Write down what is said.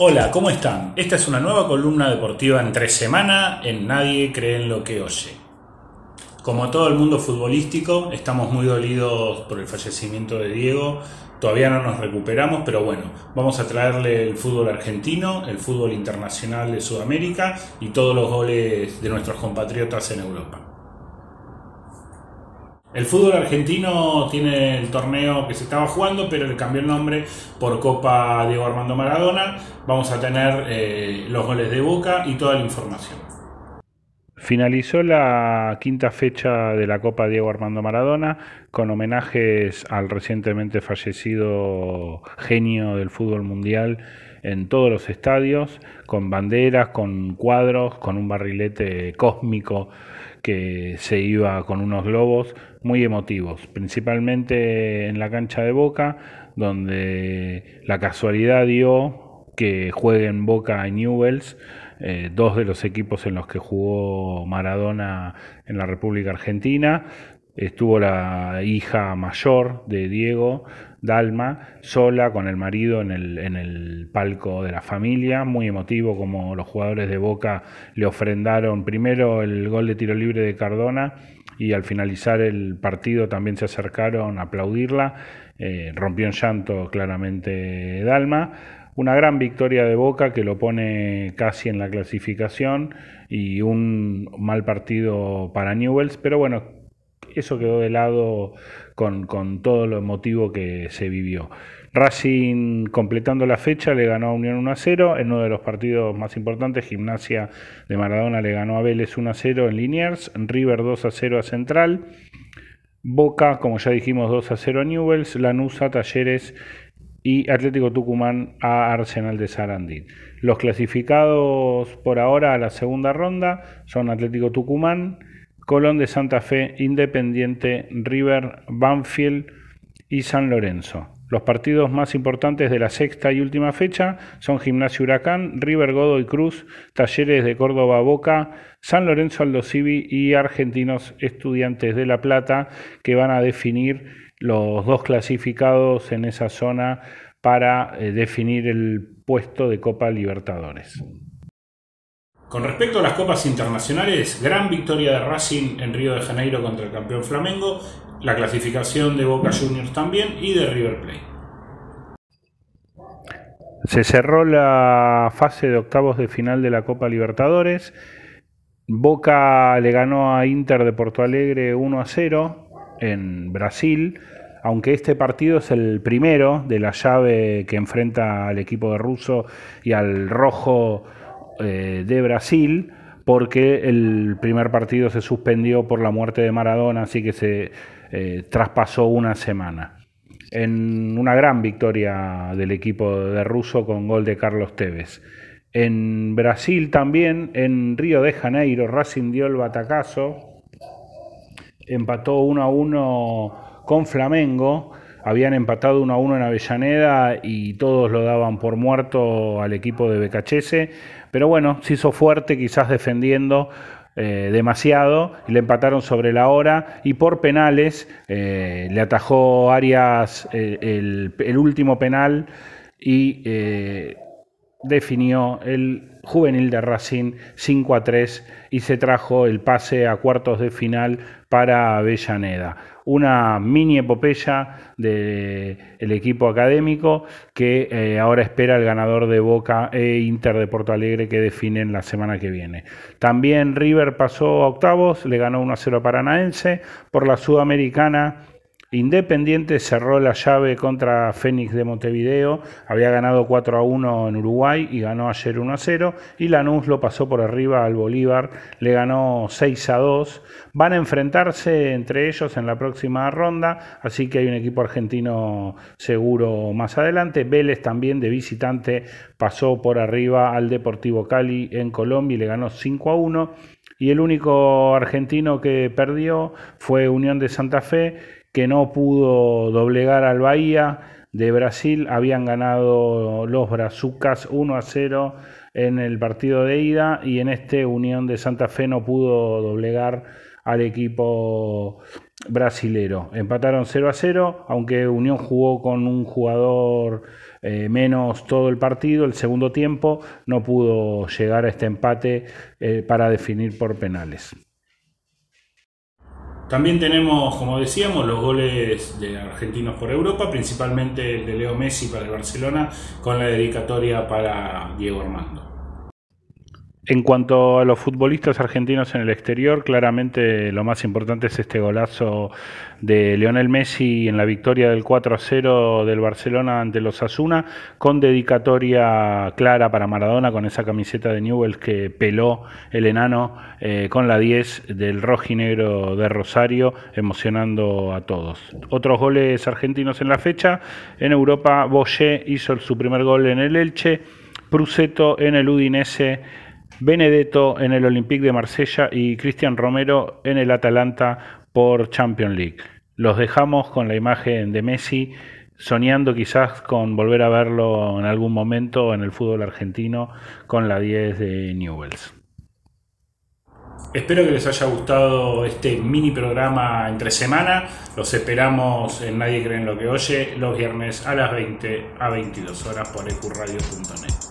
Hola, ¿cómo están? Esta es una nueva columna deportiva en tres semanas en Nadie cree en lo que oye. Como todo el mundo futbolístico, estamos muy dolidos por el fallecimiento de Diego. Todavía no nos recuperamos, pero bueno, vamos a traerle el fútbol argentino, el fútbol internacional de Sudamérica y todos los goles de nuestros compatriotas en Europa. El fútbol argentino tiene el torneo que se estaba jugando, pero le cambió el nombre por Copa Diego Armando Maradona. Vamos a tener eh, los goles de Boca y toda la información. Finalizó la quinta fecha de la Copa Diego Armando Maradona con homenajes al recientemente fallecido genio del fútbol mundial en todos los estadios, con banderas, con cuadros, con un barrilete cósmico que se iba con unos globos muy emotivos, principalmente en la cancha de Boca, donde la casualidad dio que jueguen Boca y Newells, eh, dos de los equipos en los que jugó Maradona en la República Argentina. Estuvo la hija mayor de Diego, Dalma, sola con el marido en el, en el palco de la familia, muy emotivo como los jugadores de Boca le ofrendaron primero el gol de tiro libre de Cardona y al finalizar el partido también se acercaron a aplaudirla. Eh, rompió en llanto claramente Dalma. Una gran victoria de Boca que lo pone casi en la clasificación y un mal partido para Newells, pero bueno, eso quedó de lado con, todo lo emotivo que se vivió. Racing, completando la fecha, le ganó a Unión 1 a 0. En uno de los partidos más importantes, Gimnasia de Maradona le ganó a Vélez 1 a 0 en Liniers. River 2 a 0 a Central. Boca, como ya dijimos, 2 a 0 a Newells. Lanús a Talleres y Atlético Tucumán a Arsenal de Sarandí. Los clasificados por ahora a la segunda ronda son Atlético Tucumán, Colón de Santa Fe, Independiente, River, Banfield y San Lorenzo. Los partidos más importantes de la sexta y última fecha son Gimnasio Huracán, River Godoy Cruz, Talleres de Córdoba Boca, San Lorenzo Aldo Civi y Argentinos Estudiantes de La Plata, que van a definir los dos clasificados en esa zona para eh, definir el puesto de Copa Libertadores. Con respecto a las copas internacionales, gran victoria de Racing en Río de Janeiro contra el campeón Flamengo, la clasificación de Boca Juniors también y de River Plate. Se cerró la fase de octavos de final de la Copa Libertadores. Boca le ganó a Inter de Porto Alegre 1 a 0 en Brasil, aunque este partido es el primero de la llave que enfrenta al equipo de Russo y al rojo eh, de Brasil porque el primer partido se suspendió por la muerte de Maradona, así que se eh, traspasó una semana. En una gran victoria del equipo de Russo con gol de Carlos Tevez. En Brasil también, en Río de Janeiro, Racing dio el batacazo, empató 1 a 1 con Flamengo habían empatado 1 a 1 en Avellaneda y todos lo daban por muerto al equipo de Becachese, pero bueno, se hizo fuerte quizás defendiendo eh, demasiado le empataron sobre la hora y por penales eh, le atajó Arias eh, el, último penal y definió el juvenil de Racing 5 a 3 y se trajo el pase a cuartos de final para Avellaneda una mini epopeya del equipo académico que eh, ahora espera el ganador de Boca e Inter de Porto Alegre que definen la semana que viene. También River pasó a octavos, le ganó 1-0 a Paranaense por la Sudamericana. Independiente cerró la llave contra Fénix de Montevideo, había ganado 4 a 1 en Uruguay y ganó ayer 1 a 0. Y Lanús lo pasó por arriba al Bolívar, le ganó 6 a 2. Van a enfrentarse entre ellos en la próxima ronda, así que hay un equipo argentino seguro más adelante. Vélez también de visitante pasó por arriba al Deportivo Cali en Colombia y le ganó 5 a 1. Y el único argentino que perdió fue Unión de Santa Fe que no pudo doblegar al Bahía de Brasil. Habían ganado los Brazucas 1 a 0 en el partido de ida y en este Unión de Santa Fe no pudo doblegar al equipo brasilero. Empataron 0 a 0, aunque Unión jugó con un jugador eh, menos todo el partido, el segundo tiempo no pudo llegar a este empate eh, para definir por penales. También tenemos, como decíamos, los goles de argentinos por Europa, principalmente el de Leo Messi para el Barcelona, con la dedicatoria para Diego Armando. En cuanto a los futbolistas argentinos en el exterior, claramente lo más importante es este golazo de Lionel Messi en la victoria del 4 a 0 del Barcelona ante los Asuna, con dedicatoria clara para Maradona, con esa camiseta de Newell's que peló el enano eh, con la 10 del rojinegro de Rosario, emocionando a todos. Otros goles argentinos en la fecha. En Europa, Boyer hizo su primer gol en el Elche, Pruseto en el Udinese Benedetto en el Olympique de Marsella y Cristian Romero en el Atalanta por Champions League. Los dejamos con la imagen de Messi soñando quizás con volver a verlo en algún momento en el fútbol argentino con la 10 de Newells. Espero que les haya gustado este mini programa entre semana. Los esperamos en Nadie cree en lo que oye los viernes a las 20 a 22 horas por ecuradio.net.